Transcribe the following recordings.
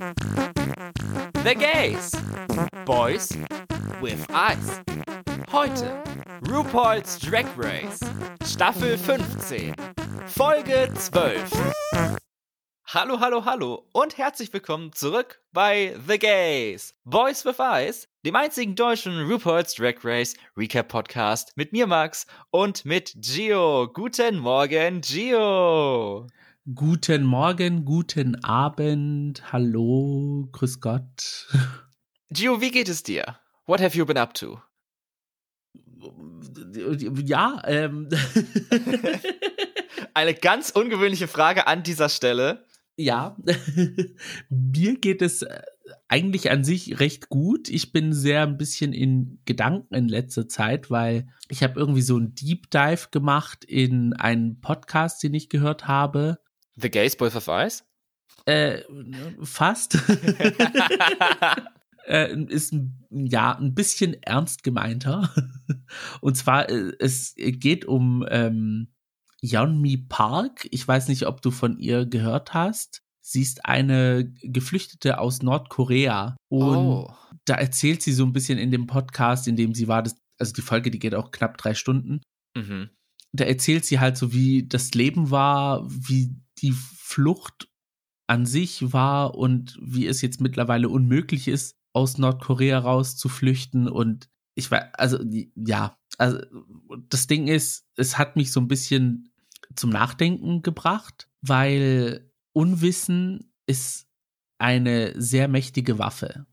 The Gays. Boys with Eyes. Heute RuPaul's Drag Race. Staffel 15. Folge 12. Hallo, hallo, hallo und herzlich willkommen zurück bei The Gays. Boys with Eyes, dem einzigen deutschen RuPaul's Drag Race Recap Podcast mit mir Max und mit Gio. Guten Morgen, Gio. Guten Morgen, guten Abend, hallo, grüß Gott. Gio, wie geht es dir? What have you been up to? Ja, ähm. Eine ganz ungewöhnliche Frage an dieser Stelle. Ja, mir geht es äh, eigentlich an sich recht gut. Ich bin sehr ein bisschen in Gedanken in letzter Zeit, weil ich habe irgendwie so ein Deep Dive gemacht in einen Podcast, den ich gehört habe. The Gays Boys of Ice? Äh, fast. äh, ist ja ein bisschen ernst gemeinter. Und zwar, äh, es geht um ähm, Yeonmi Park. Ich weiß nicht, ob du von ihr gehört hast. Sie ist eine Geflüchtete aus Nordkorea. Und oh. da erzählt sie so ein bisschen in dem Podcast, in dem sie war, das, also die Folge, die geht auch knapp drei Stunden. Mhm. Da erzählt sie halt so, wie das Leben war, wie die Flucht an sich war und wie es jetzt mittlerweile unmöglich ist, aus Nordkorea raus zu flüchten. Und ich war, also, ja, also das Ding ist, es hat mich so ein bisschen zum Nachdenken gebracht, weil Unwissen ist eine sehr mächtige Waffe.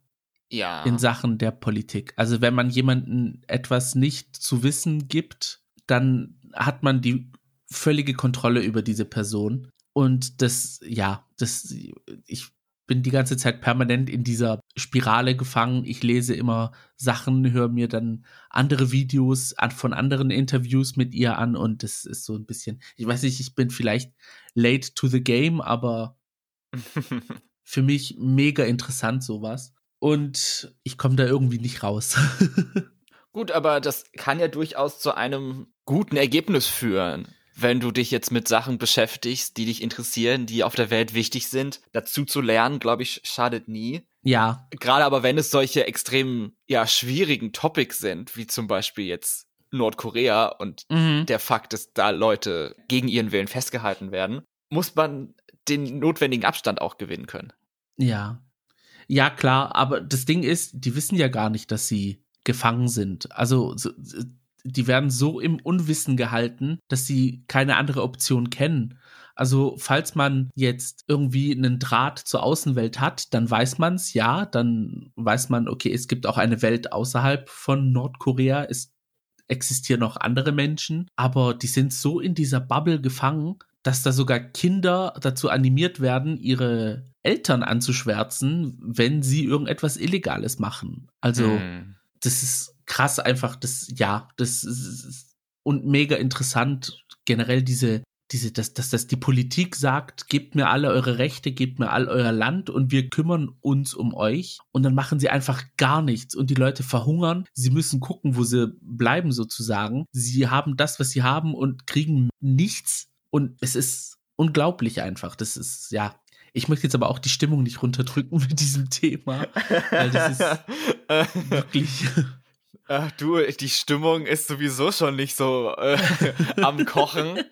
Ja. In Sachen der Politik. Also wenn man jemanden etwas nicht zu wissen gibt, dann hat man die völlige Kontrolle über diese Person. Und das, ja, das, ich bin die ganze Zeit permanent in dieser Spirale gefangen. Ich lese immer Sachen, höre mir dann andere Videos von anderen Interviews mit ihr an und das ist so ein bisschen, ich weiß nicht, ich bin vielleicht late to the game, aber für mich mega interessant sowas. Und ich komme da irgendwie nicht raus. Gut, aber das kann ja durchaus zu einem guten Ergebnis führen wenn du dich jetzt mit Sachen beschäftigst, die dich interessieren, die auf der Welt wichtig sind, dazu zu lernen, glaube ich, schadet nie. Ja. Gerade aber wenn es solche extrem, ja, schwierigen Topics sind, wie zum Beispiel jetzt Nordkorea und mhm. der Fakt, dass da Leute gegen ihren Willen festgehalten werden, muss man den notwendigen Abstand auch gewinnen können. Ja. Ja, klar, aber das Ding ist, die wissen ja gar nicht, dass sie gefangen sind. Also die werden so im Unwissen gehalten, dass sie keine andere Option kennen. Also falls man jetzt irgendwie einen Draht zur Außenwelt hat, dann weiß man es, ja, dann weiß man, okay, es gibt auch eine Welt außerhalb von Nordkorea, es existieren noch andere Menschen, aber die sind so in dieser Bubble gefangen, dass da sogar Kinder dazu animiert werden, ihre Eltern anzuschwärzen, wenn sie irgendetwas Illegales machen. Also, hm. das ist krass einfach, das, ja, das ist und mega interessant, generell diese, diese, dass, dass, dass die Politik sagt, gebt mir alle eure Rechte, gebt mir all euer Land und wir kümmern uns um euch. Und dann machen sie einfach gar nichts und die Leute verhungern. Sie müssen gucken, wo sie bleiben sozusagen. Sie haben das, was sie haben und kriegen nichts. Und es ist unglaublich einfach. Das ist, ja, ich möchte jetzt aber auch die Stimmung nicht runterdrücken mit diesem Thema, weil das ist wirklich Ach du, die Stimmung ist sowieso schon nicht so äh, am Kochen.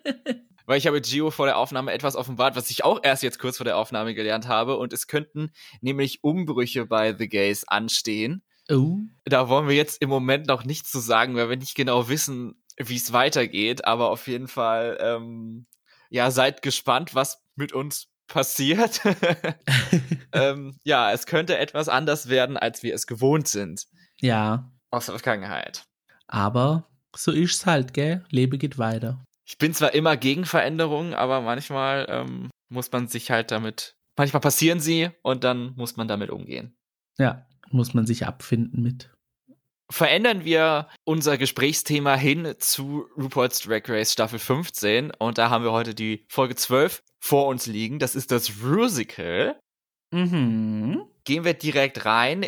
Weil ich habe Gio vor der Aufnahme etwas offenbart, was ich auch erst jetzt kurz vor der Aufnahme gelernt habe. Und es könnten nämlich Umbrüche bei The Gays anstehen. Oh. Da wollen wir jetzt im Moment noch nichts zu sagen, weil wir nicht genau wissen, wie es weitergeht. Aber auf jeden Fall, ähm, ja, seid gespannt, was mit uns passiert. ähm, ja, es könnte etwas anders werden, als wir es gewohnt sind. Ja aus der Vergangenheit. Aber so ist's halt, gell? Lebe geht weiter. Ich bin zwar immer gegen Veränderungen, aber manchmal ähm, muss man sich halt damit, manchmal passieren sie und dann muss man damit umgehen. Ja, muss man sich abfinden mit. Verändern wir unser Gesprächsthema hin zu RuPaul's Drag Race Staffel 15 und da haben wir heute die Folge 12 vor uns liegen. Das ist das Rusical. Mhm. Gehen wir direkt rein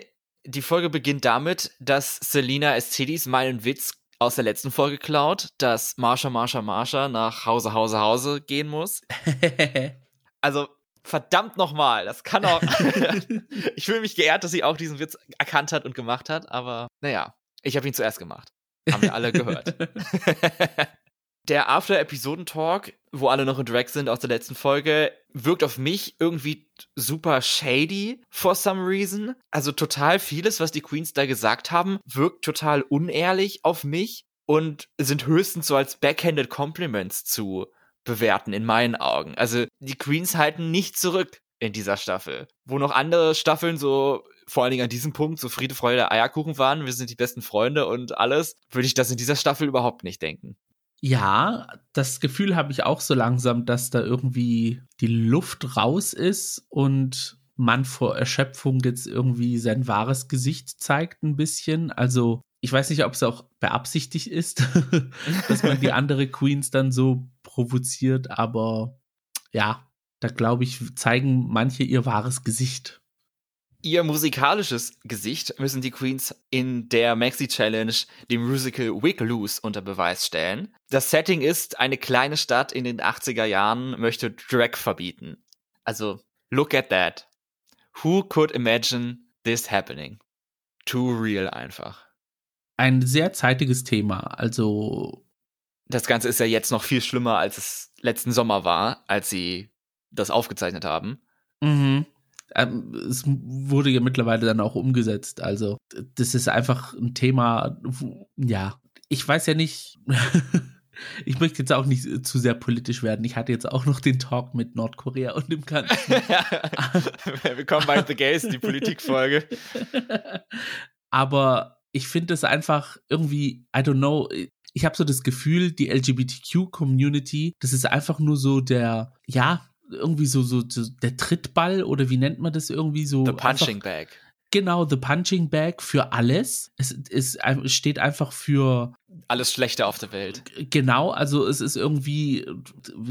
die Folge beginnt damit, dass Selina Estidis meinen Witz aus der letzten Folge klaut, dass Marsha, Marsha, Marsha nach Hause, Hause, Hause gehen muss. also, Verdammt nochmal, das kann auch. ich fühle mich geehrt, dass sie auch diesen Witz erkannt hat und gemacht hat, aber naja, ich habe ihn zuerst gemacht. Haben wir alle gehört. Der After-Episoden-Talk, wo alle noch in Drag sind aus der letzten Folge, wirkt auf mich irgendwie super shady for some reason. Also total vieles, was die Queens da gesagt haben, wirkt total unehrlich auf mich und sind höchstens so als backhanded Compliments zu bewerten in meinen Augen. Also die Queens halten nicht zurück in dieser Staffel. Wo noch andere Staffeln so vor allen Dingen an diesem Punkt so Friede, Freude, Eierkuchen waren, wir sind die besten Freunde und alles, würde ich das in dieser Staffel überhaupt nicht denken. Ja, das Gefühl habe ich auch so langsam, dass da irgendwie die Luft raus ist und man vor Erschöpfung jetzt irgendwie sein wahres Gesicht zeigt ein bisschen. Also ich weiß nicht, ob es auch beabsichtigt ist, dass man die andere Queens dann so provoziert, aber ja, da glaube ich, zeigen manche ihr wahres Gesicht. Ihr musikalisches Gesicht müssen die Queens in der Maxi Challenge dem Musical Wig Loose unter Beweis stellen. Das Setting ist, eine kleine Stadt in den 80er Jahren möchte Drag verbieten. Also, look at that. Who could imagine this happening? Too real einfach. Ein sehr zeitiges Thema, also. Das Ganze ist ja jetzt noch viel schlimmer, als es letzten Sommer war, als sie das aufgezeichnet haben. Mhm ähm, es wurde ja mittlerweile dann auch umgesetzt. Also, das ist einfach ein Thema, wo, ja, ich weiß ja nicht. ich möchte jetzt auch nicht zu sehr politisch werden. Ich hatte jetzt auch noch den Talk mit Nordkorea und dem Kanzler. Willkommen bei The Gays, die Politikfolge. Aber ich finde es einfach irgendwie, I don't know, ich habe so das Gefühl, die LGBTQ-Community, das ist einfach nur so der, ja, irgendwie so, so, so der Trittball oder wie nennt man das irgendwie so? The Punching Bag. Genau, The Punching Bag für alles. Es, es steht einfach für alles Schlechte auf der Welt. Genau, also es ist irgendwie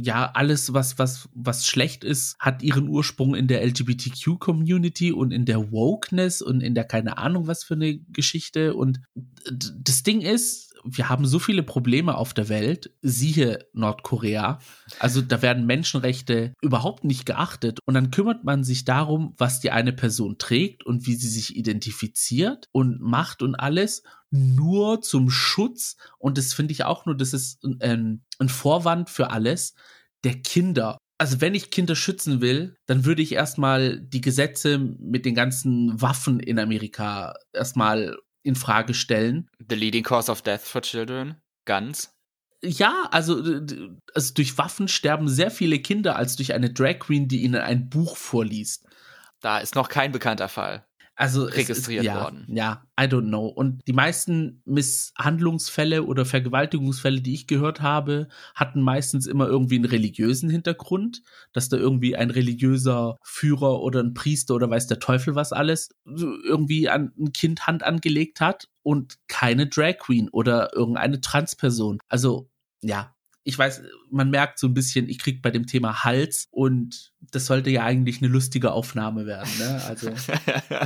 ja alles was was was schlecht ist, hat ihren Ursprung in der LGBTQ Community und in der Wokeness und in der keine Ahnung was für eine Geschichte und das Ding ist, wir haben so viele Probleme auf der Welt, siehe Nordkorea. Also da werden Menschenrechte überhaupt nicht geachtet. Und dann kümmert man sich darum, was die eine Person trägt und wie sie sich identifiziert und macht und alles nur zum Schutz. Und das finde ich auch nur, das ist ein, ein Vorwand für alles der Kinder also wenn ich Kinder schützen will, dann würde ich erstmal die Gesetze mit den ganzen Waffen in Amerika erstmal in Frage stellen. The leading cause of death for children? Guns? Ja, also, also durch Waffen sterben sehr viele Kinder als durch eine Drag Queen, die ihnen ein Buch vorliest. Da ist noch kein bekannter Fall also registriert ist, ja, worden. Ja, I don't know. Und die meisten Misshandlungsfälle oder Vergewaltigungsfälle, die ich gehört habe, hatten meistens immer irgendwie einen religiösen Hintergrund, dass da irgendwie ein religiöser Führer oder ein Priester oder weiß der Teufel was alles irgendwie an ein Kind Hand angelegt hat und keine Drag Queen oder irgendeine Transperson. Also ja, ich weiß, man merkt so ein bisschen, ich krieg bei dem Thema Hals und das sollte ja eigentlich eine lustige Aufnahme werden, ne? Also.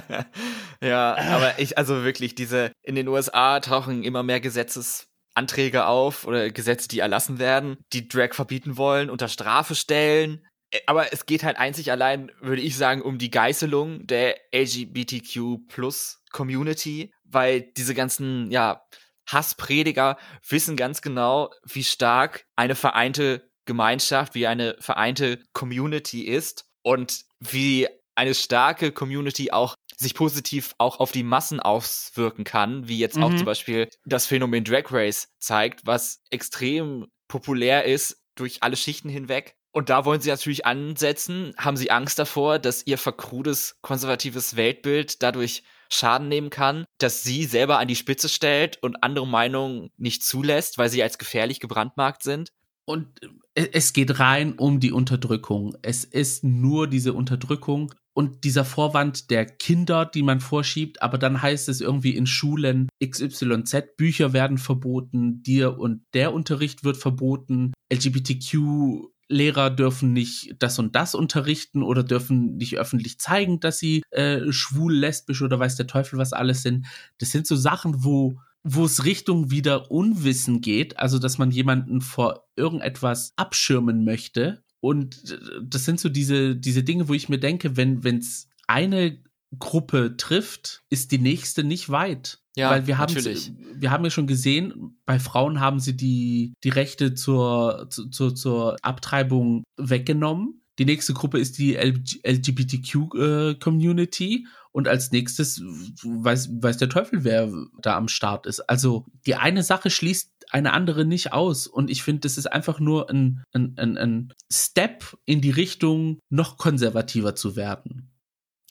ja, aber ich, also wirklich, diese, in den USA tauchen immer mehr Gesetzesanträge auf oder Gesetze, die erlassen werden, die Drag verbieten wollen, unter Strafe stellen. Äh, aber es geht halt einzig allein, würde ich sagen, um die Geißelung der LGBTQ Plus Community, weil diese ganzen, ja, Hassprediger wissen ganz genau, wie stark eine vereinte Gemeinschaft, wie eine vereinte Community ist und wie eine starke Community auch sich positiv auch auf die Massen auswirken kann, wie jetzt mhm. auch zum Beispiel das Phänomen Drag Race zeigt, was extrem populär ist durch alle Schichten hinweg. Und da wollen sie natürlich ansetzen, haben sie Angst davor, dass ihr verkrudes konservatives Weltbild dadurch Schaden nehmen kann, dass sie selber an die Spitze stellt und andere Meinungen nicht zulässt, weil sie als gefährlich gebrandmarkt sind. Und äh, es geht rein um die Unterdrückung. Es ist nur diese Unterdrückung und dieser Vorwand der Kinder, die man vorschiebt, aber dann heißt es irgendwie in Schulen XYZ, Bücher werden verboten, dir und der Unterricht wird verboten, LGBTQ Lehrer dürfen nicht das und das unterrichten oder dürfen nicht öffentlich zeigen, dass sie äh, schwul, lesbisch oder weiß der Teufel was alles sind. Das sind so Sachen, wo wo es Richtung wieder Unwissen geht, also dass man jemanden vor irgendetwas abschirmen möchte Und das sind so diese, diese Dinge, wo ich mir denke, wenn es eine Gruppe trifft, ist die nächste nicht weit. Ja, Weil wir haben, wir haben ja schon gesehen, bei Frauen haben sie die, die Rechte zur, zur, zur Abtreibung weggenommen. Die nächste Gruppe ist die LGBTQ-Community. Äh, und als nächstes weiß, weiß der Teufel, wer da am Start ist. Also die eine Sache schließt eine andere nicht aus. Und ich finde, das ist einfach nur ein, ein, ein, ein Step in die Richtung, noch konservativer zu werden.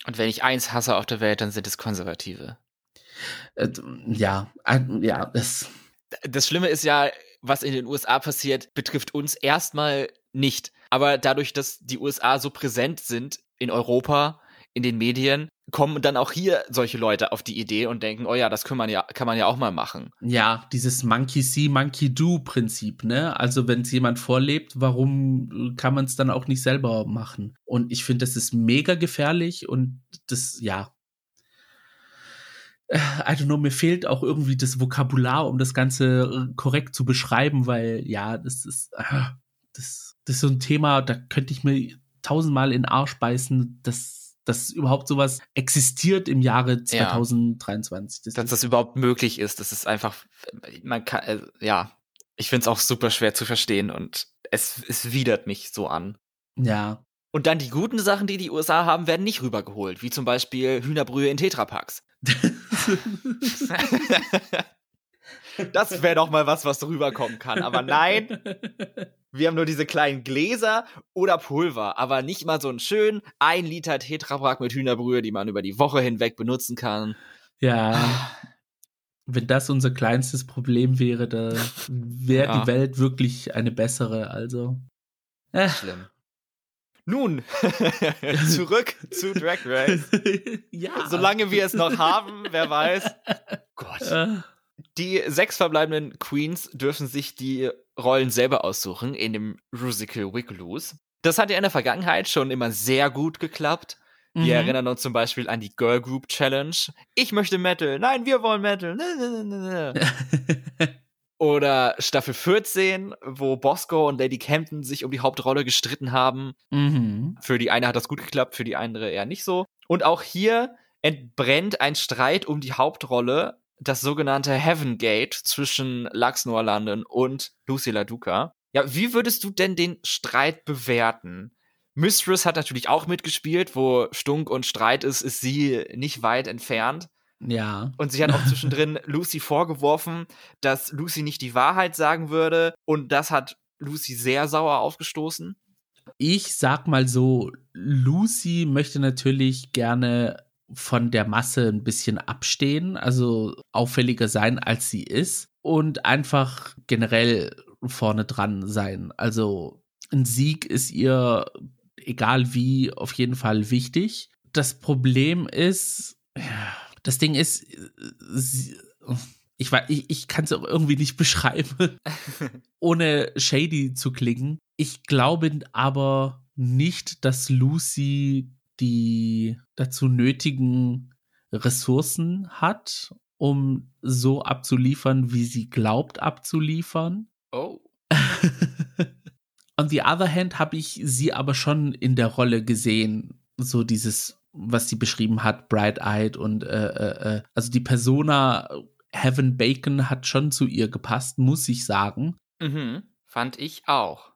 Und wenn ich eins hasse auf der Welt, dann sind es Konservative. Äh, ja, äh, ja, das. Das Schlimme ist ja, was in den USA passiert, betrifft uns erstmal nicht. Aber dadurch, dass die USA so präsent sind in Europa, in den Medien, kommen dann auch hier solche Leute auf die Idee und denken, oh ja, das kann man ja, kann man ja auch mal machen. Ja, dieses Monkey See, Monkey Do Prinzip, ne? Also wenn es jemand vorlebt, warum kann man es dann auch nicht selber machen? Und ich finde, das ist mega gefährlich und das, ja. Äh, I don't know, mir fehlt auch irgendwie das Vokabular, um das Ganze äh, korrekt zu beschreiben, weil ja, das ist, äh, das, das ist so ein Thema, da könnte ich mir tausendmal in den Arsch beißen, das dass überhaupt sowas existiert im Jahre 2023. Das dass das überhaupt möglich ist, das ist einfach, man kann, äh, ja, ich finde es auch super schwer zu verstehen und es, es widert mich so an. Ja. Und dann die guten Sachen, die die USA haben, werden nicht rübergeholt, wie zum Beispiel Hühnerbrühe in Tetrapacks. Das wäre doch mal was, was rüberkommen kann. Aber nein, wir haben nur diese kleinen Gläser oder Pulver, aber nicht mal so einen schönen 1 Liter Tetrapack mit Hühnerbrühe, die man über die Woche hinweg benutzen kann. Ja. Wenn das unser kleinstes Problem wäre, da wäre ja. die Welt wirklich eine bessere. Also. Äh. Schlimm. Nun, zurück zu Drag Race. ja. Solange wir es noch haben, wer weiß. Gott. Die sechs verbleibenden Queens dürfen sich die Rollen selber aussuchen in dem Rusical Wigaloos. Das hat ja in der Vergangenheit schon immer sehr gut geklappt. Wir mhm. erinnern uns zum Beispiel an die Girl Group Challenge. Ich möchte Metal. Nein, wir wollen Metal. Oder Staffel 14, wo Bosco und Lady Campton sich um die Hauptrolle gestritten haben. Mhm. Für die eine hat das gut geklappt, für die andere eher nicht so. Und auch hier entbrennt ein Streit um die Hauptrolle das sogenannte Heaven Gate zwischen Lux Norlanden und Lucy LaDuca. Ja, wie würdest du denn den Streit bewerten? Mistress hat natürlich auch mitgespielt, wo Stunk und Streit ist, ist sie nicht weit entfernt. Ja. Und sie hat auch zwischendrin Lucy vorgeworfen, dass Lucy nicht die Wahrheit sagen würde. Und das hat Lucy sehr sauer aufgestoßen. Ich sag mal so, Lucy möchte natürlich gerne von der Masse ein bisschen abstehen, also auffälliger sein, als sie ist und einfach generell vorne dran sein. Also ein Sieg ist ihr, egal wie, auf jeden Fall wichtig. Das Problem ist, das Ding ist, ich, ich, ich kann es auch irgendwie nicht beschreiben, ohne shady zu klingen. Ich glaube aber nicht, dass Lucy die dazu nötigen Ressourcen hat, um so abzuliefern, wie sie glaubt abzuliefern. Oh. On the other hand habe ich sie aber schon in der Rolle gesehen, so dieses, was sie beschrieben hat, Bright-Eyed und äh, äh, äh also die Persona Heaven Bacon hat schon zu ihr gepasst, muss ich sagen. Mhm, fand ich auch.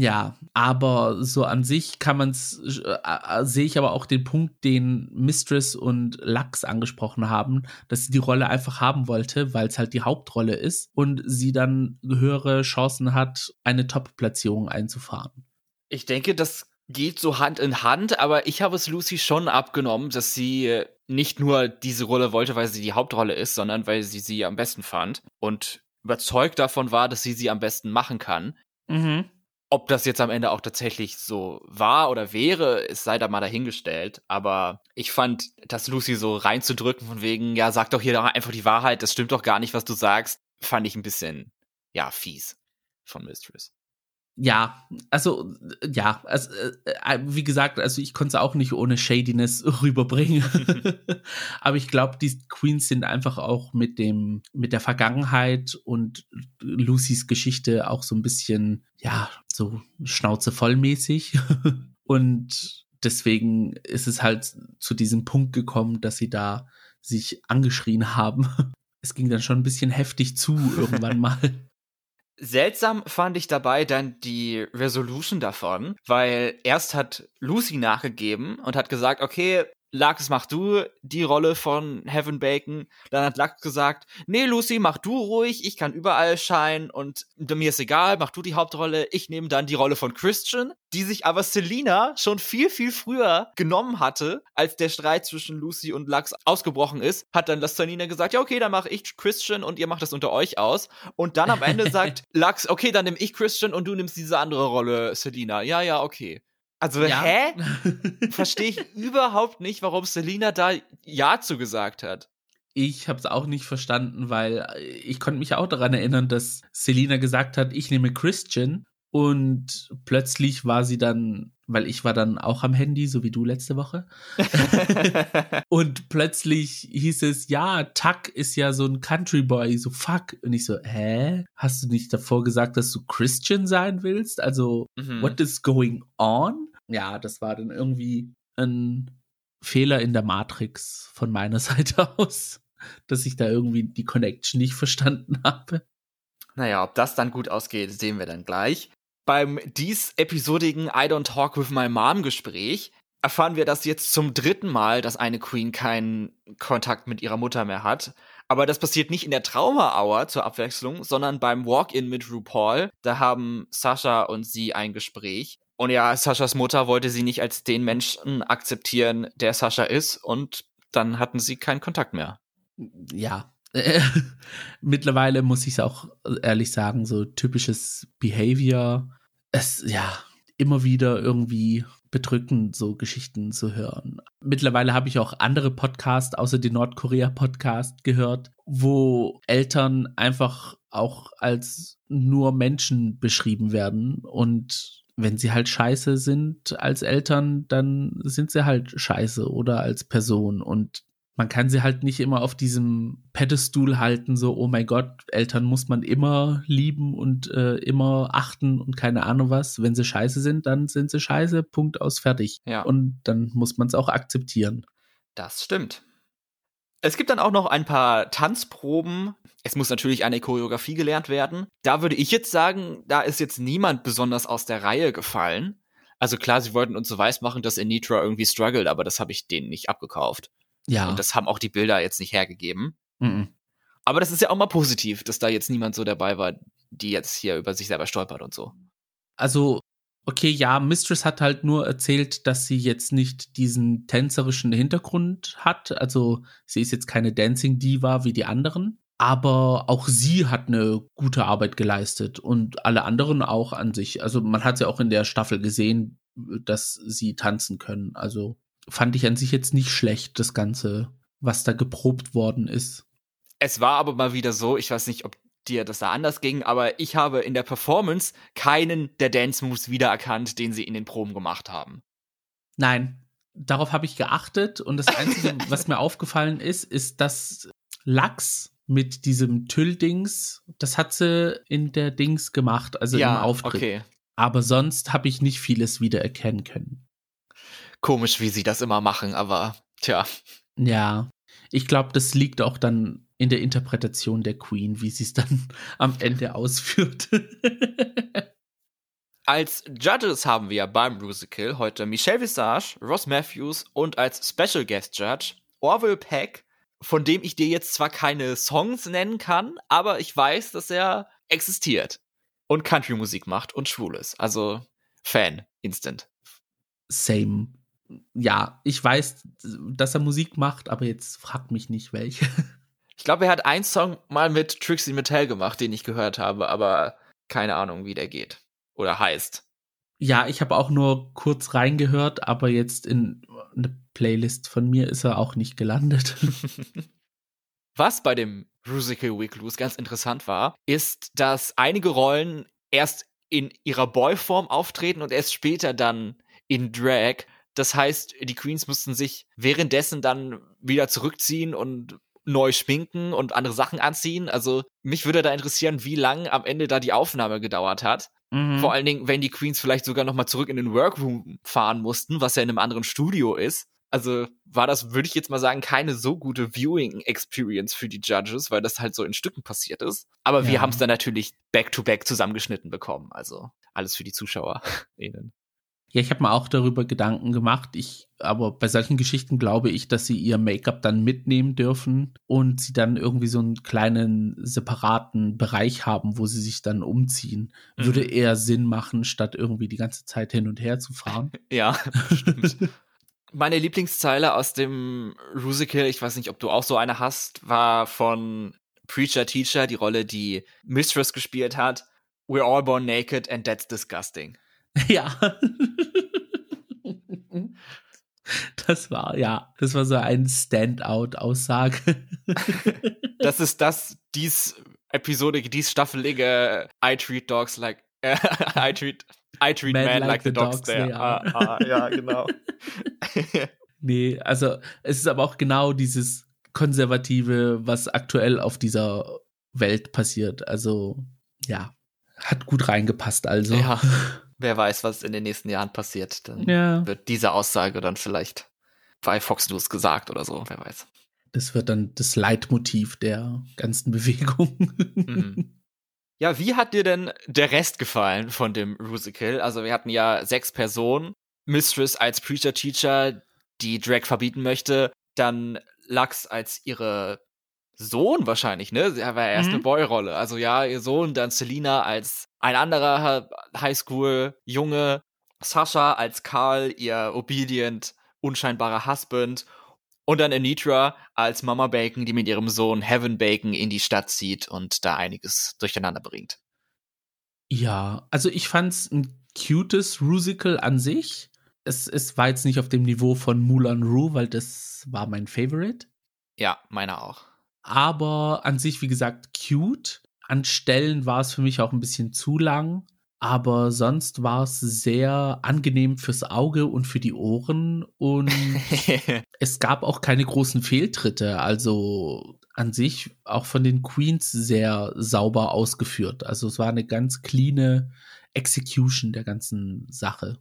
Ja, aber so an sich kann man es, äh, äh, sehe ich aber auch den Punkt, den Mistress und Lux angesprochen haben, dass sie die Rolle einfach haben wollte, weil es halt die Hauptrolle ist und sie dann höhere Chancen hat, eine Top-Platzierung einzufahren. Ich denke, das geht so Hand in Hand, aber ich habe es Lucy schon abgenommen, dass sie nicht nur diese Rolle wollte, weil sie die Hauptrolle ist, sondern weil sie sie am besten fand und überzeugt davon war, dass sie sie am besten machen kann. Mhm. Ob das jetzt am Ende auch tatsächlich so war oder wäre, es sei da mal dahingestellt. Aber ich fand, dass Lucy so reinzudrücken von wegen, ja, sag doch hier doch einfach die Wahrheit, das stimmt doch gar nicht, was du sagst, fand ich ein bisschen, ja, fies von Mistress. Ja, also ja, also, äh, wie gesagt, also ich konnte es auch nicht ohne Shadiness rüberbringen. Aber ich glaube, die Queens sind einfach auch mit dem, mit der Vergangenheit und Lucys Geschichte auch so ein bisschen, ja, so Schnauze vollmäßig. und deswegen ist es halt zu diesem Punkt gekommen, dass sie da sich angeschrien haben. Es ging dann schon ein bisschen heftig zu irgendwann mal. Seltsam fand ich dabei dann die Resolution davon, weil erst hat Lucy nachgegeben und hat gesagt, okay, Lux, mach du die Rolle von Heaven Bacon. Dann hat Lux gesagt, nee, Lucy, mach du ruhig, ich kann überall scheinen und mir ist egal, mach du die Hauptrolle. Ich nehme dann die Rolle von Christian, die sich aber Selina schon viel, viel früher genommen hatte, als der Streit zwischen Lucy und Lux ausgebrochen ist, hat dann das Selina gesagt, ja, okay, dann mache ich Christian und ihr macht das unter euch aus. Und dann am Ende sagt Lux, okay, dann nehme ich Christian und du nimmst diese andere Rolle, Selina. Ja, ja, okay. Also, ja. hä? Verstehe ich überhaupt nicht, warum Selina da Ja zugesagt hat. Ich habe es auch nicht verstanden, weil ich konnte mich auch daran erinnern, dass Selina gesagt hat, ich nehme Christian und plötzlich war sie dann, weil ich war dann auch am Handy, so wie du letzte Woche. und plötzlich hieß es, ja, Tuck ist ja so ein Country Boy, so fuck. Und ich so, hä? Hast du nicht davor gesagt, dass du Christian sein willst? Also, mhm. what is going on? Ja, das war dann irgendwie ein Fehler in der Matrix von meiner Seite aus, dass ich da irgendwie die Connection nicht verstanden habe. Naja, ob das dann gut ausgeht, sehen wir dann gleich. Beim dies episodigen I Don't Talk with My Mom Gespräch erfahren wir das jetzt zum dritten Mal, dass eine Queen keinen Kontakt mit ihrer Mutter mehr hat. Aber das passiert nicht in der Trauma-Hour zur Abwechslung, sondern beim Walk-In mit RuPaul. Da haben Sascha und sie ein Gespräch. Und ja, Saschas Mutter wollte sie nicht als den Menschen akzeptieren, der Sascha ist. Und dann hatten sie keinen Kontakt mehr. Ja. Mittlerweile muss ich es auch ehrlich sagen, so typisches Behavior. Es, ja, immer wieder irgendwie bedrückend, so Geschichten zu hören. Mittlerweile habe ich auch andere Podcasts, außer den Nordkorea-Podcast, gehört, wo Eltern einfach auch als nur Menschen beschrieben werden und wenn sie halt scheiße sind als Eltern, dann sind sie halt scheiße oder als Person und man kann sie halt nicht immer auf diesem Pedestal halten, so, oh mein Gott, Eltern muss man immer lieben und äh, immer achten und keine Ahnung was. Wenn sie scheiße sind, dann sind sie scheiße, Punkt aus, fertig. Ja. Und dann muss man es auch akzeptieren. Das stimmt. Es gibt dann auch noch ein paar Tanzproben. Es muss natürlich eine Choreografie gelernt werden. Da würde ich jetzt sagen, da ist jetzt niemand besonders aus der Reihe gefallen. Also klar, sie wollten uns so weiß machen, dass Anitra irgendwie struggelt, aber das habe ich denen nicht abgekauft. Ja. Und das haben auch die Bilder jetzt nicht hergegeben. Mhm. Aber das ist ja auch mal positiv, dass da jetzt niemand so dabei war, die jetzt hier über sich selber stolpert und so. Also okay, ja, Mistress hat halt nur erzählt, dass sie jetzt nicht diesen tänzerischen Hintergrund hat. Also sie ist jetzt keine Dancing Diva wie die anderen. Aber auch sie hat eine gute Arbeit geleistet und alle anderen auch an sich. Also man hat ja auch in der Staffel gesehen, dass sie tanzen können. Also fand ich an sich jetzt nicht schlecht, das Ganze, was da geprobt worden ist. Es war aber mal wieder so, ich weiß nicht, ob dir das da anders ging, aber ich habe in der Performance keinen der Dance Moves wiedererkannt, den sie in den Proben gemacht haben. Nein, darauf habe ich geachtet und das Einzige, was mir aufgefallen ist, ist, dass Lachs mit diesem Tüll-Dings, das hat sie in der Dings gemacht, also ja, im Auftritt. Okay. Aber sonst habe ich nicht vieles wiedererkennen können. Komisch, wie sie das immer machen, aber tja. Ja, ich glaube, das liegt auch dann in der Interpretation der Queen, wie sie es dann am Ende ausführt. Als Judges haben wir beim Musical heute Michelle Visage, Ross Matthews und als Special Guest Judge Orville Peck, von dem ich dir jetzt zwar keine Songs nennen kann, aber ich weiß, dass er existiert und Country-Musik macht und schwul ist. Also Fan, instant. Same. Ja, ich weiß, dass er Musik macht, aber jetzt fragt mich nicht welche. Ich glaube, er hat einen Song mal mit Trixie Mattel gemacht, den ich gehört habe, aber keine Ahnung, wie der geht oder heißt. Ja, ich habe auch nur kurz reingehört, aber jetzt in eine Playlist von mir ist er auch nicht gelandet. Was bei dem Musical Week Loose ganz interessant war, ist, dass einige Rollen erst in ihrer Boyform auftreten und erst später dann in Drag. Das heißt, die Queens mussten sich währenddessen dann wieder zurückziehen und neu schminken und andere Sachen anziehen. Also mich würde da interessieren, wie lang am Ende da die Aufnahme gedauert hat. Mhm. Vor allen Dingen, wenn die Queens vielleicht sogar noch mal zurück in den Workroom fahren mussten, was ja in einem anderen Studio ist. Also war das, würde ich jetzt mal sagen, keine so gute Viewing-Experience für die Judges, weil das halt so in Stücken passiert ist. Aber ja. wir haben es dann natürlich back-to-back -back zusammengeschnitten bekommen. Also alles für die ZuschauerInnen. Ja, ich habe mir auch darüber Gedanken gemacht. Ich, aber bei solchen Geschichten glaube ich, dass sie ihr Make-up dann mitnehmen dürfen und sie dann irgendwie so einen kleinen separaten Bereich haben, wo sie sich dann umziehen. Mhm. Würde eher Sinn machen, statt irgendwie die ganze Zeit hin und her zu fahren. Ja, stimmt. Meine Lieblingszeile aus dem Rusical, ich weiß nicht, ob du auch so eine hast, war von Preacher Teacher, die Rolle, die Mistress gespielt hat. We're all born naked and that's disgusting. Ja. Das war, ja, das war so ein Standout-Aussage. Das ist das, dies Episode, dies staffelige I treat dogs like, äh, I treat, I treat men, men like, like, the, dogs, dogs there. Ah, ah, ja, genau. nee, also es ist aber auch genau dieses Konservative, was aktuell auf dieser Welt passiert. Also, ja, hat gut reingepasst also. Ja wer weiß, was in den nächsten Jahren passiert. Dann ja. wird diese Aussage dann vielleicht bei Fox News gesagt oder so, wer weiß. Das wird dann das Leitmotiv der ganzen Bewegung. Mhm. Ja, wie hat dir denn der Rest gefallen von dem Musical? Also wir hatten ja sechs Personen. Mistress als Preacher Teacher, die Drag verbieten möchte. Dann Lux als ihre Sohn wahrscheinlich, ne? Er war erst mhm. eine Boy-Rolle. Also ja, ihr Sohn, dann Selina als ein anderer Highschool-Junge, Sascha als Karl, ihr obedient, unscheinbarer Husband und dann Anitra als Mama Bacon, die mit ihrem Sohn Heaven Bacon in die Stadt zieht und da einiges durcheinander bringt. Ja, also ich fand's ein cutes Rusical an sich. Es, es war jetzt nicht auf dem Niveau von Mulan Ru, weil das war mein Favorite. Ja, meiner auch aber an sich, wie gesagt, cute. An Stellen war es für mich auch ein bisschen zu lang, aber sonst war es sehr angenehm fürs Auge und für die Ohren und es gab auch keine großen Fehltritte. Also an sich auch von den Queens sehr sauber ausgeführt. Also es war eine ganz cleane Execution der ganzen Sache.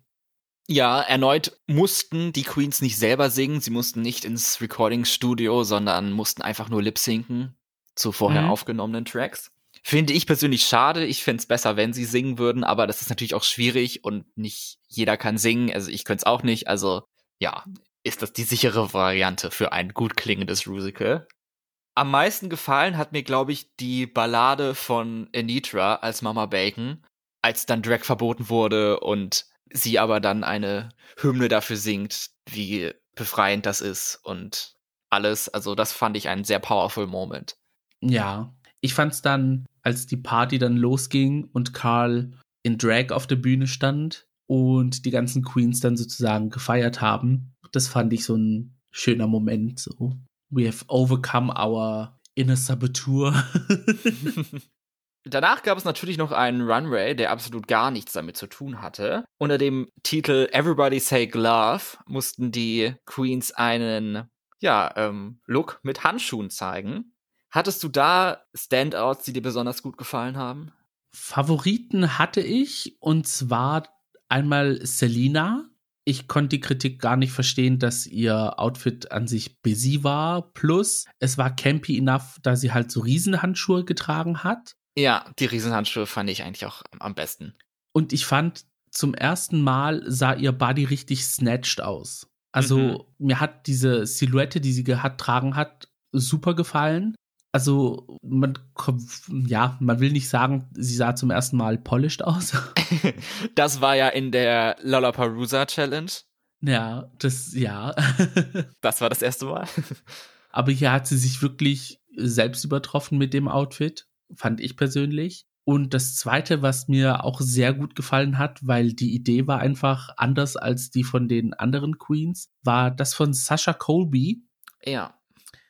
Ja, erneut mussten die Queens nicht selber singen, sie mussten nicht ins Recording-Studio, sondern mussten einfach nur lip-sinken zu vorher mhm. aufgenommenen Tracks. Finde ich persönlich schade. Ich fände es besser, wenn sie singen würden, aber das ist natürlich auch schwierig und nicht jeder kann singen. Also ich könnte es auch nicht. Also ja, ist das die sichere Variante für ein gut klingendes Musical. Am meisten gefallen hat mir, glaube ich, die Ballade von Anitra als Mama Bacon, als dann Drag verboten wurde und sie aber dann eine Hymne dafür singt, wie befreiend das ist und alles. Also das fand ich einen sehr powerful Moment. Ja, ich fand's dann, als die Party dann losging und Karl in Drag auf der Bühne stand und die ganzen Queens dann sozusagen gefeiert haben, das fand ich so ein schöner Moment. So, we have overcome our inner saboteur. Danach gab es natürlich noch einen Runway, der absolut gar nichts damit zu tun hatte. Unter dem Titel Everybody Say Glove mussten die Queens einen, ja, ähm, Look mit Handschuhen zeigen. Hattest du da Standouts, die dir besonders gut gefallen haben? Favoriten hatte ich und zwar einmal Selina. Ich konnte die Kritik gar nicht verstehen, dass ihr Outfit an sich busy war. Plus, es war campy enough, da sie halt so Riesenhandschuhe getragen hat. Ja, die Riesenhandschuhe fand ich eigentlich auch am besten. Und ich fand, zum ersten Mal sah ihr Body richtig snatched aus. Also mhm. mir hat diese Silhouette, die sie gehabt, tragen hat, super gefallen. Also man ja, man will nicht sagen, sie sah zum ersten Mal polished aus. das war ja in der Lollapalooza Challenge. Ja, das ja. das war das erste Mal. Aber hier hat sie sich wirklich selbst übertroffen mit dem Outfit fand ich persönlich. Und das zweite, was mir auch sehr gut gefallen hat, weil die Idee war einfach anders als die von den anderen Queens, war das von Sasha Colby. Ja.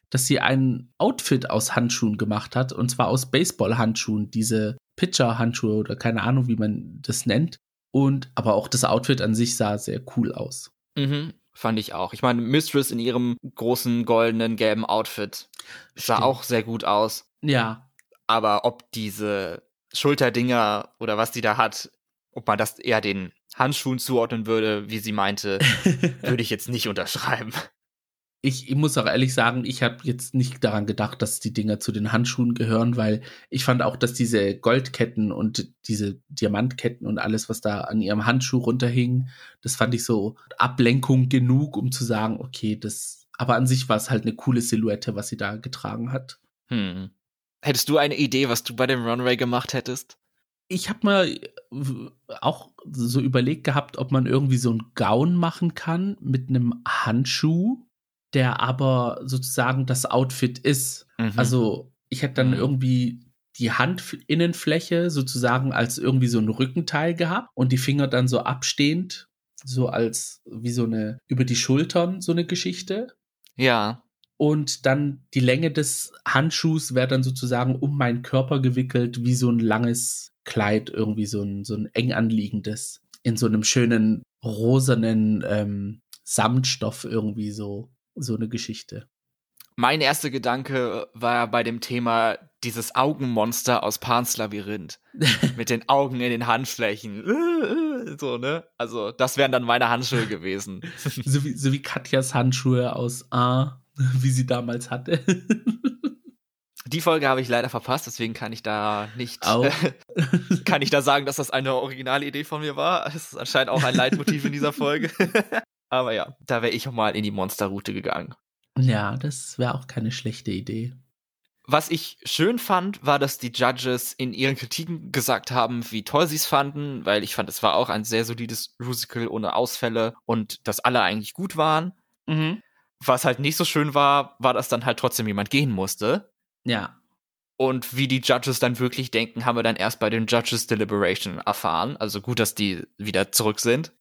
Dass sie ein Outfit aus Handschuhen gemacht hat, und zwar aus Baseballhandschuhen, diese Pitcher-Handschuhe oder keine Ahnung, wie man das nennt. Und aber auch das Outfit an sich sah sehr cool aus. Mhm, fand ich auch. Ich meine, Mistress in ihrem großen goldenen gelben Outfit sah Stimmt. auch sehr gut aus. Ja, Aber ob diese Schulterdinger oder was die da hat, ob man das eher den Handschuhen zuordnen würde, wie sie meinte, würde ich jetzt nicht unterschreiben. ich, ich muss auch ehrlich sagen, ich habe jetzt nicht daran gedacht, dass die Dinger zu den Handschuhen gehören, weil ich fand auch, dass diese Goldketten und diese Diamantketten und alles, was da an ihrem Handschuh runterhing, das fand ich so Ablenkung genug, um zu sagen, okay, das, aber an sich war es halt eine coole Silhouette, was sie da getragen hat. Hm. Hättest du eine Idee, was du bei dem Runway gemacht hättest? Ich habe mal äh, auch so überlegt gehabt, ob man irgendwie so einen Gaun machen kann mit einem Handschuh, der aber sozusagen das Outfit ist. Mhm. Also ich hätte dann Mhm. irgendwie die Handinnenfläche sozusagen als irgendwie so ein Rückenteil gehabt und die Finger dann so abstehend, so als wie so eine über die Schultern so eine Geschichte. ja. Und dann die Länge des Handschuhs wäre dann sozusagen um meinen Körper gewickelt, wie so ein langes Kleid, irgendwie so ein, so ein eng anliegendes, in so einem schönen rosanen ähm, Samtstoff irgendwie so, so eine Geschichte. Mein erster Gedanke war bei dem Thema dieses Augenmonster aus Pans Labyrinth. mit den Augen in den Handflächen. So, ne? Also, das wären dann meine Handschuhe gewesen. So wie, so wie Katjas Handschuhe aus A, wie sie damals hatte. Die Folge habe ich leider verpasst, deswegen kann ich da nicht, kann ich da sagen, dass das eine originale Idee von mir war. Es ist anscheinend auch ein Leitmotiv in dieser Folge. Aber ja, da wäre ich auch mal in die Monsterroute gegangen. ja, das wäre auch keine schlechte Idee. Was ich schön fand, war, dass die Judges in ihren Kritiken gesagt haben, wie toll sie es fanden, weil ich fand, es war auch ein sehr solides Musical ohne Ausfälle und dass alle eigentlich gut waren. Mhm. Was halt nicht so schön war, war, dass dann halt trotzdem jemand gehen musste. Ja. Und wie die Judges dann wirklich denken, haben wir dann erst bei den Judges Deliberation erfahren. Also gut, dass die wieder zurück sind.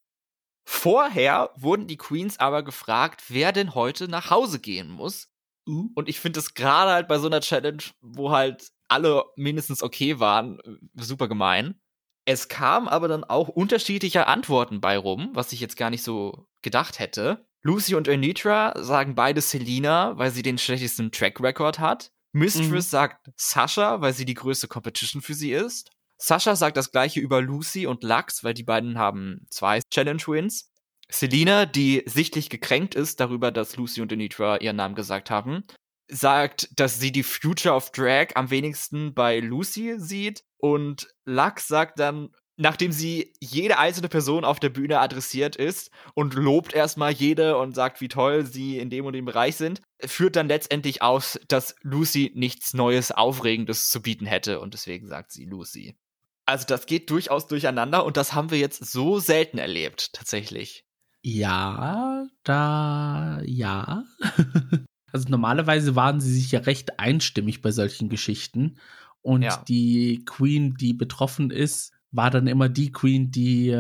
Vorher wurden die Queens aber gefragt, wer denn heute nach Hause gehen muss. Uh. Und ich finde es gerade halt bei so einer Challenge, wo halt alle mindestens okay waren, super gemein. Es kam aber dann auch unterschiedliche Antworten bei rum, was ich jetzt gar nicht so gedacht hätte. Lucy und Anitra sagen beide Selina, weil sie den schlechtesten Track Record hat. Mistress Mhm. sagt Sasha, weil sie die größte Competition für sie ist. Sasha sagt das gleiche über Lucy und Lux, weil die beiden haben zwei Challenge Wins. Selina, die sichtlich gekränkt ist darüber, dass Lucy und Anitra ihren Namen gesagt haben, sagt, dass sie die Future of Drag am wenigsten bei Lucy sieht. Und Lux sagt dann, nachdem sie jede einzelne Person auf der Bühne adressiert ist und lobt erstmal jede und sagt, wie toll sie in dem und dem Bereich sind, führt dann letztendlich aus, dass Lucy nichts Neues, Aufregendes zu bieten hätte und deswegen sagt sie Lucy. Also das geht durchaus durcheinander und das haben wir jetzt so selten erlebt, tatsächlich. Ja, da, ja. also normalerweise waren sie sich ja recht einstimmig bei solchen Geschichten. Und Ja. die Queen, die betroffen ist, war dann immer die Queen, die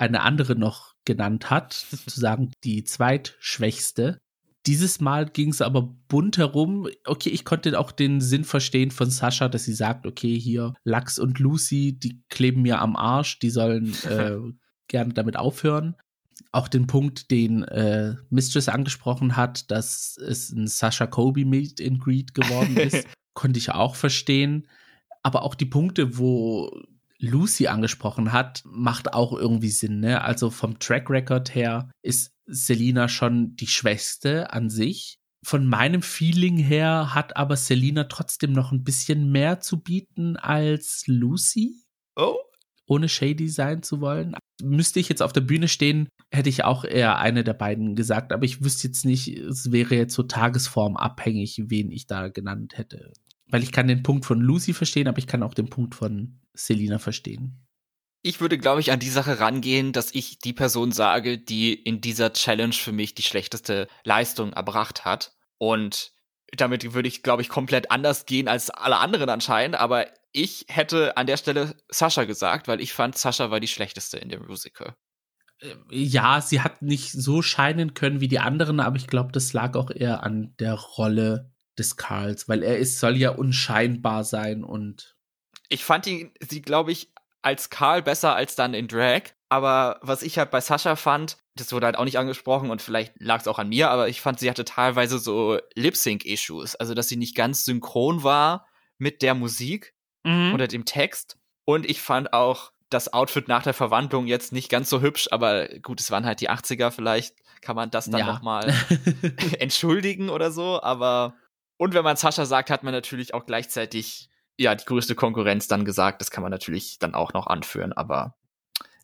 eine andere noch genannt hat, sozusagen die zweitschwächste. Dieses Mal ging es aber bunt herum. Okay, ich konnte auch den Sinn verstehen von Sascha, dass sie sagt, okay, hier Lux und Lucy, die kleben mir am Arsch, die sollen äh, gerne damit aufhören. Auch den Punkt, den äh, Mistress angesprochen hat, dass es ein Sascha Kobe Meet and Greet geworden ist, konnte ich auch verstehen. Aber auch die Punkte, wo Lucy angesprochen hat, macht auch irgendwie Sinn. Ne? Also vom Track Record her ist Selina schon die Schwächste an sich. Von meinem Feeling her hat aber Selina trotzdem noch ein bisschen mehr zu bieten als Lucy Oh? ohne shady sein zu wollen. Müsste ich jetzt auf der Bühne stehen, hätte ich auch eher eine der beiden gesagt, aber ich wüsste jetzt nicht, es wäre jetzt so tagesformabhängig, wen ich da genannt hätte. Weil ich kann den Punkt von Lucy verstehen, aber ich kann auch den Punkt von Selina verstehen. Ich würde, glaube ich, an die Sache rangehen, dass ich die Person sage, die in dieser Challenge für mich die schlechteste Leistung erbracht hat. Und damit würde ich, glaube ich, komplett anders gehen als alle anderen anscheinend. Aber ich hätte an der Stelle Sascha gesagt, weil ich fand, Sascha war die schlechteste in dem Musical. Ja, sie hat nicht so scheinen können wie die anderen, aber ich glaube, das lag auch eher an der Rolle des Karls, weil er ist, soll ja unscheinbar sein und Ich fand die, sie, glaube ich, als Karl besser als dann in Drag. Aber was ich halt bei Sascha fand, das wurde halt auch nicht angesprochen und vielleicht lag es auch an mir, aber ich fand, sie hatte teilweise so Lip-Sync-Issues. Also, dass sie nicht ganz synchron war mit der Musik mhm. oder dem Text. Und ich fand auch das Outfit nach der Verwandlung jetzt nicht ganz so hübsch, aber gut, es waren halt die 80er, vielleicht kann man das dann ja. nochmal entschuldigen oder so, aber und wenn man Sascha sagt, hat man natürlich auch gleichzeitig ja die größte Konkurrenz dann gesagt, das kann man natürlich dann auch noch anführen, aber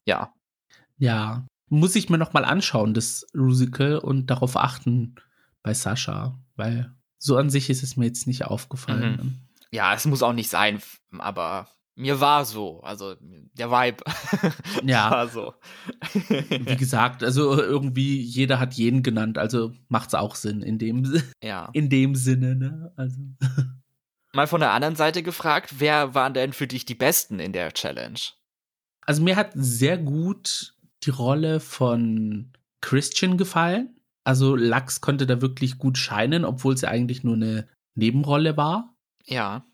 ja. Ja, muss ich mir nochmal anschauen, das Musical und darauf achten bei Sascha, weil so an sich ist es mir jetzt nicht aufgefallen. Mhm. Ja, es muss auch nicht sein, aber mir war so, also der Vibe. Ja. war so. Wie gesagt, also irgendwie jeder hat jeden genannt, also macht's auch Sinn in dem, ja. in dem Sinne, ne? Also. Mal von der anderen Seite gefragt, wer waren denn für dich die Besten in der Challenge? Also mir hat sehr gut die Rolle von Christian gefallen. Also Lux konnte da wirklich gut scheinen, obwohl es ja eigentlich nur eine Nebenrolle war. Ja.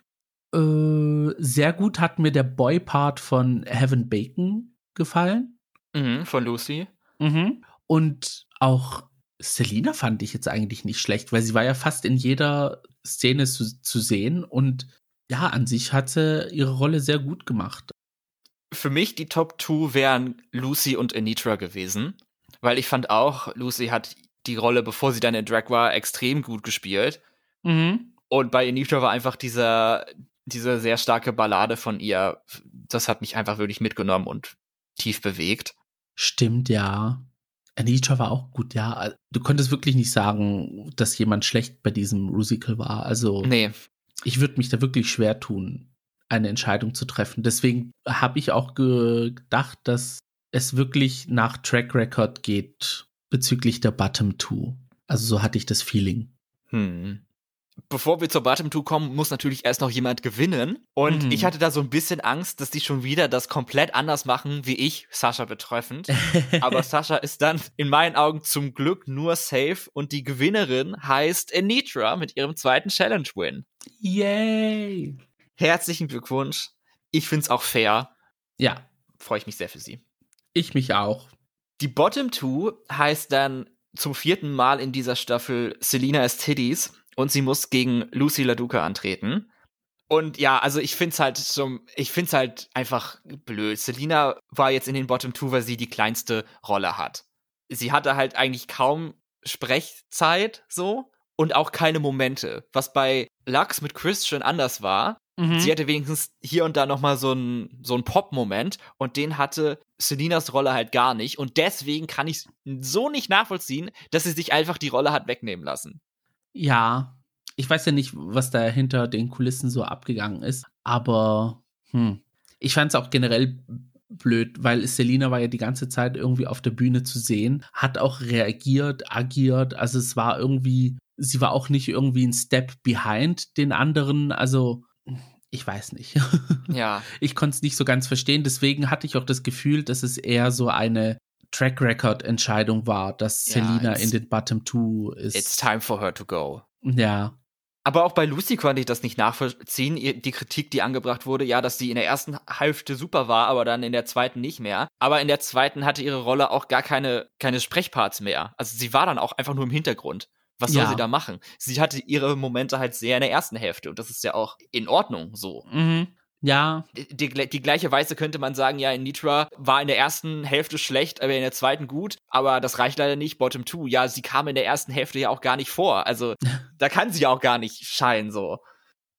Äh, sehr gut hat mir der Boy-Part von Heaven Bacon gefallen. Mhm, von Lucy. Mhm. Und auch Selina fand ich jetzt eigentlich nicht schlecht, weil sie war ja fast in jeder Szene zu, zu sehen und ja, an sich hat sie ihre Rolle sehr gut gemacht. Für mich die Top 2 wären Lucy und Anitra gewesen, weil ich fand auch, Lucy hat die Rolle, bevor sie dann in Drag war, extrem gut gespielt. Mhm. Und bei Anitra war einfach dieser, diese sehr starke Ballade von ihr, das hat mich einfach wirklich mitgenommen und tief bewegt. Stimmt, ja. Anita war auch gut, ja. Du konntest wirklich nicht sagen, dass jemand schlecht bei diesem Musical war. Also, nee. ich würde mich da wirklich schwer tun, eine Entscheidung zu treffen. Deswegen habe ich auch gedacht, dass es wirklich nach Track Record geht bezüglich der Bottom Two. Also so hatte ich das Feeling. Hm bevor wir zur Bottom Two kommen, muss natürlich erst noch jemand gewinnen. Und mhm. ich hatte da so ein bisschen Angst, dass die schon wieder das komplett anders machen, wie ich, Sascha betreffend. Aber Sascha ist dann in meinen Augen zum Glück nur safe und die Gewinnerin heißt Anitra mit ihrem zweiten Challenge-Win. Yay! Herzlichen Glückwunsch. Ich find's auch fair. Ja. Freue ich mich sehr für sie. Ich mich auch. Die Bottom Two heißt dann zum vierten Mal in dieser Staffel Selina as Tiddies und sie muss gegen Lucy LaDuca antreten. Und ja, also ich find's halt so, ich find's halt einfach blöd. Selina war jetzt in den Bottom Two, weil sie die kleinste Rolle hat. Sie hatte halt eigentlich kaum Sprechzeit so und auch keine Momente, was bei Lux mit Christian anders war. Mhm. Sie hatte wenigstens hier und da noch mal so einen so einen Pop-Moment und den hatte Selinas Rolle halt gar nicht und deswegen kann ich so nicht nachvollziehen, dass sie sich einfach die Rolle hat wegnehmen lassen. Ja, ich weiß ja nicht, was da hinter den Kulissen so abgegangen ist, aber hm. ich fand es auch generell blöd, weil Selina war ja die ganze Zeit irgendwie auf der Bühne zu sehen, hat auch reagiert, agiert, also es war irgendwie, sie war auch nicht irgendwie ein Step behind den anderen, also ich weiß nicht. Ja. Ich konnte es nicht so ganz verstehen, deswegen hatte ich auch das Gefühl, dass es eher so eine Track Record Entscheidung war, dass ja, Selina in den Bottom Two ist. It's time for her to go. Ja. Aber auch bei Lucy konnte ich das nicht nachvollziehen. Die Kritik, die angebracht wurde, ja, dass sie in der ersten Hälfte super war, aber dann in der zweiten nicht mehr. Aber in der zweiten hatte ihre Rolle auch gar keine, keine Sprechparts mehr. Also sie war dann auch einfach nur im Hintergrund. Was soll ja. sie da machen? Sie hatte ihre Momente halt sehr in der ersten Hälfte und das ist ja auch in Ordnung so. Mhm. Ja. Die, die, gleiche Weise könnte man sagen, ja, in Nitra war in der ersten Hälfte schlecht, aber in der zweiten gut, aber das reicht leider nicht, Bottom 2. Ja, sie kam in der ersten Hälfte ja auch gar nicht vor. Also, da kann sie ja auch gar nicht scheinen, so.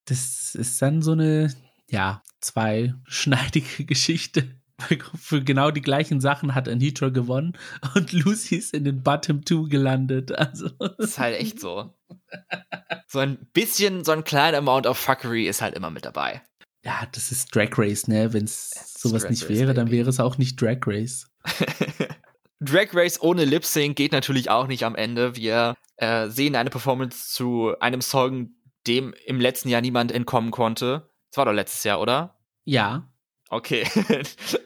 Das ist dann so eine, ja, zweischneidige Geschichte. Für genau die gleichen Sachen hat Anitra gewonnen und Lucy ist in den Bottom 2 gelandet. Also. Das ist halt echt so. So ein bisschen, so ein kleiner Amount of Fuckery ist halt immer mit dabei ja, das ist Drag Race, ne? Wenn es sowas nicht Race, wäre, dann wäre es auch nicht Drag Race. Drag Race ohne Lip Sync geht natürlich auch nicht am Ende. Wir äh, sehen eine Performance zu einem Song, dem im letzten Jahr niemand entkommen konnte. Das war doch letztes Jahr, oder? Ja. Okay.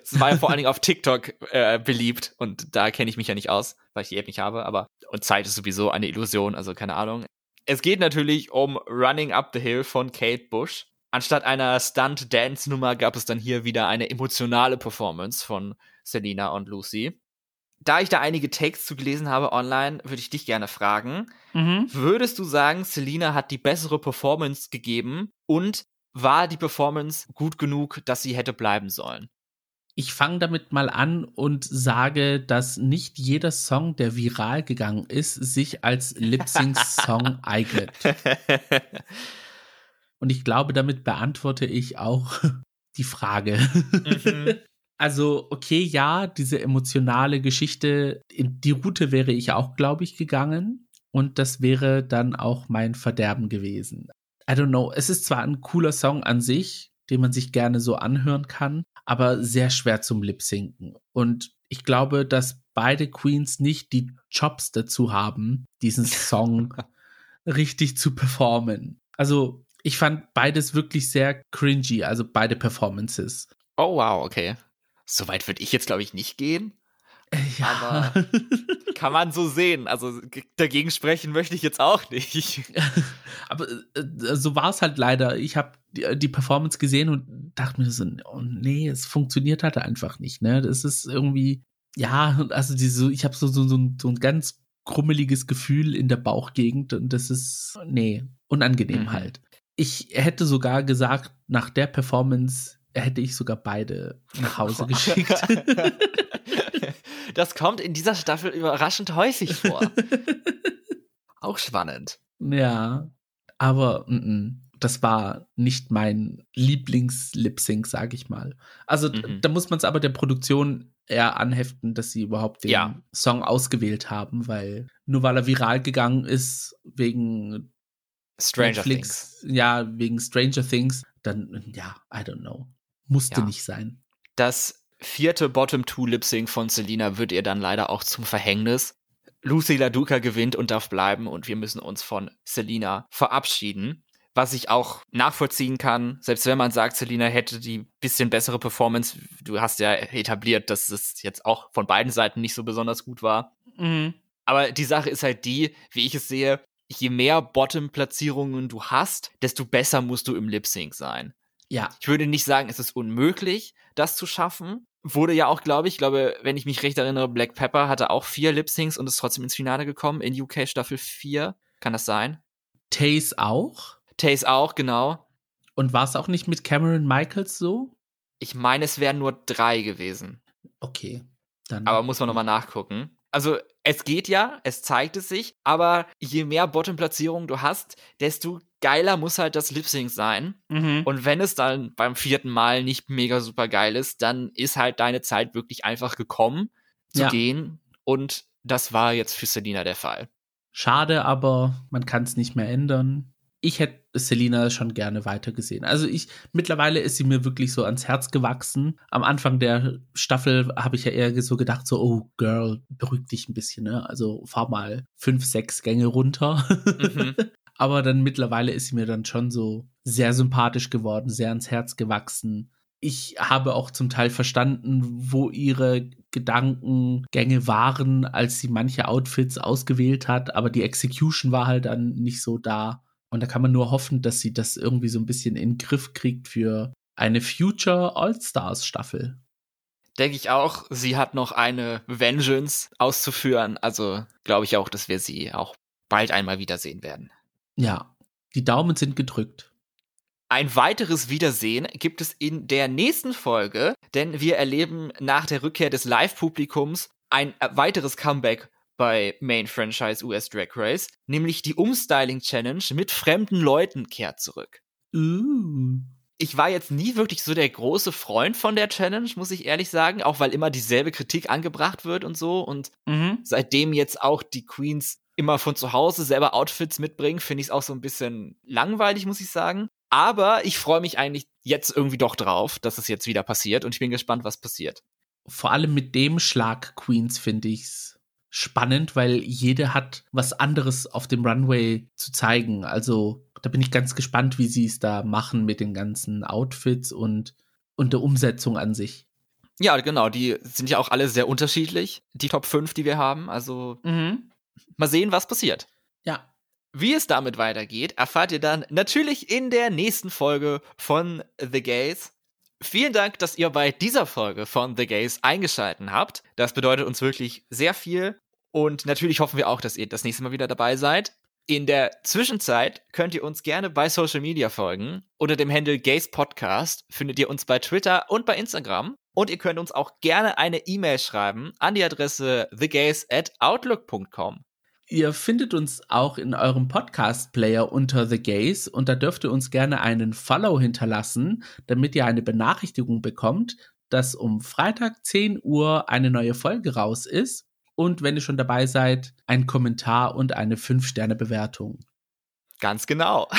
Es war ja vor allen Dingen auf TikTok äh, beliebt und da kenne ich mich ja nicht aus, weil ich die App nicht habe, aber und Zeit ist sowieso eine Illusion, also keine Ahnung. Es geht natürlich um Running Up the Hill von Kate Bush Anstatt einer Stunt-Dance-Nummer gab es dann hier wieder eine emotionale Performance von Selina und Lucy. Da ich da einige Takes zu gelesen habe online, würde ich dich gerne fragen. Mhm. Würdest du sagen, Selina hat die bessere Performance gegeben und war die Performance gut genug, dass sie hätte bleiben sollen? Ich fange damit mal an und sage, dass nicht jeder Song, der viral gegangen ist, sich als Lip-Sync-Song eignet. Und ich glaube, damit beantworte ich auch die Frage. Mhm. Also, okay, ja, diese emotionale Geschichte, in die Route wäre ich auch, glaube ich, gegangen. Und das wäre dann auch mein Verderben gewesen. I don't know. Es ist zwar ein cooler Song an sich, den man sich gerne so anhören kann, aber sehr schwer zum Lip-Sinken. Und ich glaube, dass beide Queens nicht die Jobs dazu haben, diesen Song richtig zu performen. Also, ich fand beides wirklich sehr cringy, also beide Performances. Oh, wow, okay. So weit würde ich jetzt, glaube ich, nicht gehen. Ja. Aber- Kann man so sehen. Also dagegen sprechen möchte ich jetzt auch nicht. Aber äh, so war es halt leider. Ich habe die, die Performance gesehen und dachte mir so, oh nee, es funktioniert halt einfach nicht. Ne, das ist irgendwie, ja, also diese, ich habe so, so, so, ein, so ein ganz krummeliges Gefühl in der Bauchgegend und das ist, nee, unangenehm Mhm. halt. Ich hätte sogar gesagt, nach der Performance hätte ich sogar beide nach Hause geschickt. Das kommt in dieser Staffel überraschend häufig vor. Auch spannend. Ja, aber mm, mm, das war nicht mein Lieblings-Lip-Sync, sag ich mal. Also Mhm. da muss man es aber der Produktion eher anheften, dass sie überhaupt den Ja. Song ausgewählt haben, weil nur weil er viral gegangen ist wegen Stranger Netflix, Things. ja, wegen Stranger Things, dann ja, I don't know. Musste Ja. nicht sein. Das vierte Bottom-Two-Lip-Sync von Selina wird ihr dann leider auch zum Verhängnis. Lucy LaDuca gewinnt und darf bleiben und wir müssen uns von Selina verabschieden. Was ich auch nachvollziehen kann, selbst wenn man sagt, Selina hätte die bisschen bessere Performance, du hast ja etabliert, dass es jetzt auch von beiden Seiten nicht so besonders gut war. Aber die Sache ist halt die, wie ich es sehe, je mehr Bottom-Platzierungen du hast, desto besser musst du im Lip-Sync sein. Ja, Ich würde nicht sagen, es ist unmöglich, das zu schaffen. Wurde ja auch, glaube ich, glaube, wenn ich mich recht erinnere, Black Pepper hatte auch vier Lip-Syncs und ist trotzdem ins Finale gekommen in UK Staffel 4. Kann das sein? Taze auch. Taze auch, genau. Und war es auch nicht mit Cameron Michaels so? Ich meine, es wären nur drei gewesen. Okay, dann. Aber muss man nochmal nachgucken. Also, es geht ja, es zeigt es sich, aber je mehr Bottom-Platzierungen du hast, desto geiler muss halt das Lip-Sync sein. Mhm. Und wenn es dann beim vierten Mal nicht mega super geil ist, dann ist halt deine Zeit wirklich einfach gekommen zu Ja. gehen. Und das war jetzt für Selina der Fall. Schade, aber man kann es nicht mehr ändern. Ich hätte Selina schon gerne weitergesehen. Also ich, mittlerweile ist sie mir wirklich so ans Herz gewachsen. Am Anfang der Staffel habe ich ja eher so gedacht, so, oh Girl, beruhig dich ein bisschen, ne? Also fahr mal fünf, sechs Gänge runter. Mhm. Aber dann mittlerweile ist sie mir dann schon so sehr sympathisch geworden, sehr ans Herz gewachsen. Ich habe auch zum Teil verstanden, wo ihre Gedankengänge waren, als sie manche Outfits ausgewählt hat, aber die Execution war halt dann nicht so da. Und da kann man nur hoffen, dass sie das irgendwie so ein bisschen in den Griff kriegt für eine Future All-Stars Staffel. Denke ich auch, sie hat noch eine Vengeance auszuführen. Also glaube ich auch, dass wir sie auch bald einmal wiedersehen werden. Ja, die Daumen sind gedrückt. Ein weiteres Wiedersehen gibt es in der nächsten Folge, denn wir erleben nach der Rückkehr des Live-Publikums ein weiteres Comeback bei Main Franchise US Drag Race, nämlich die Umstyling Challenge mit fremden Leuten kehrt zurück. Uh. Ich war jetzt nie wirklich so der große Freund von der Challenge, muss ich ehrlich sagen, auch weil immer dieselbe Kritik angebracht wird und so und Mhm. seitdem jetzt auch die Queens immer von zu Hause selber Outfits mitbringen, finde ich es auch so ein bisschen langweilig, muss ich sagen. Aber ich freue mich eigentlich jetzt irgendwie doch drauf, dass es jetzt wieder passiert und ich bin gespannt, was passiert. vor allem mit dem Schlag Queens finde ich's spannend, weil jede hat was anderes auf dem Runway zu zeigen. Also da bin ich ganz gespannt, wie sie es da machen mit den ganzen Outfits und, und der Umsetzung an sich. Ja, genau, die sind ja auch alle sehr unterschiedlich, die Top 5, die wir haben. Also mal sehen, was passiert. Ja. Wie es damit weitergeht, erfahrt ihr dann natürlich in der nächsten Folge von The Gays. Vielen Dank, dass ihr bei dieser Folge von The Gays eingeschaltet habt. Das bedeutet uns wirklich sehr viel. Und natürlich hoffen wir auch, dass ihr das nächste Mal wieder dabei seid. In der Zwischenzeit könnt ihr uns gerne bei Social Media folgen. Unter dem Handle Gays Podcast findet ihr uns bei Twitter und bei Instagram. Und ihr könnt uns auch gerne eine E-Mail schreiben an die Adresse thegays at outlook.com. Ihr findet uns auch in eurem Podcast-Player unter The Gays und da dürft ihr uns gerne einen Follow hinterlassen, damit ihr eine Benachrichtigung bekommt, dass um Freitag 10 Uhr eine neue Folge raus ist. Und wenn ihr schon dabei seid, ein Kommentar und eine 5-Sterne-Bewertung. Ganz genau.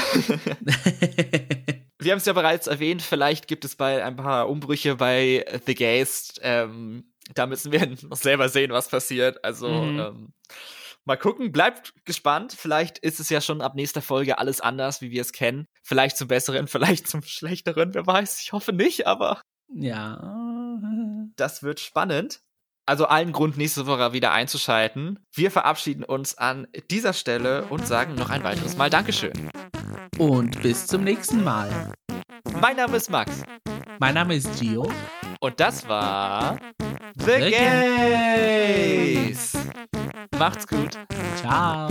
Wir haben es ja bereits erwähnt, vielleicht gibt es bei ein paar Umbrüche bei The Gays. Ähm, da müssen wir noch selber sehen, was passiert. Also mhm. ähm, Mal gucken, bleibt gespannt. Vielleicht ist es ja schon ab nächster Folge alles anders, wie wir es kennen. Vielleicht zum Besseren, vielleicht zum Schlechteren, wer weiß. Ich hoffe nicht, aber. Ja. Das wird spannend. Also allen Grund, nächste Woche wieder einzuschalten. Wir verabschieden uns an dieser Stelle und sagen noch ein weiteres Mal Dankeschön. Und bis zum nächsten Mal. Mein Name ist Max. Mein Name ist Gio. Und das war The, The Gays. Macht's gut. Ciao.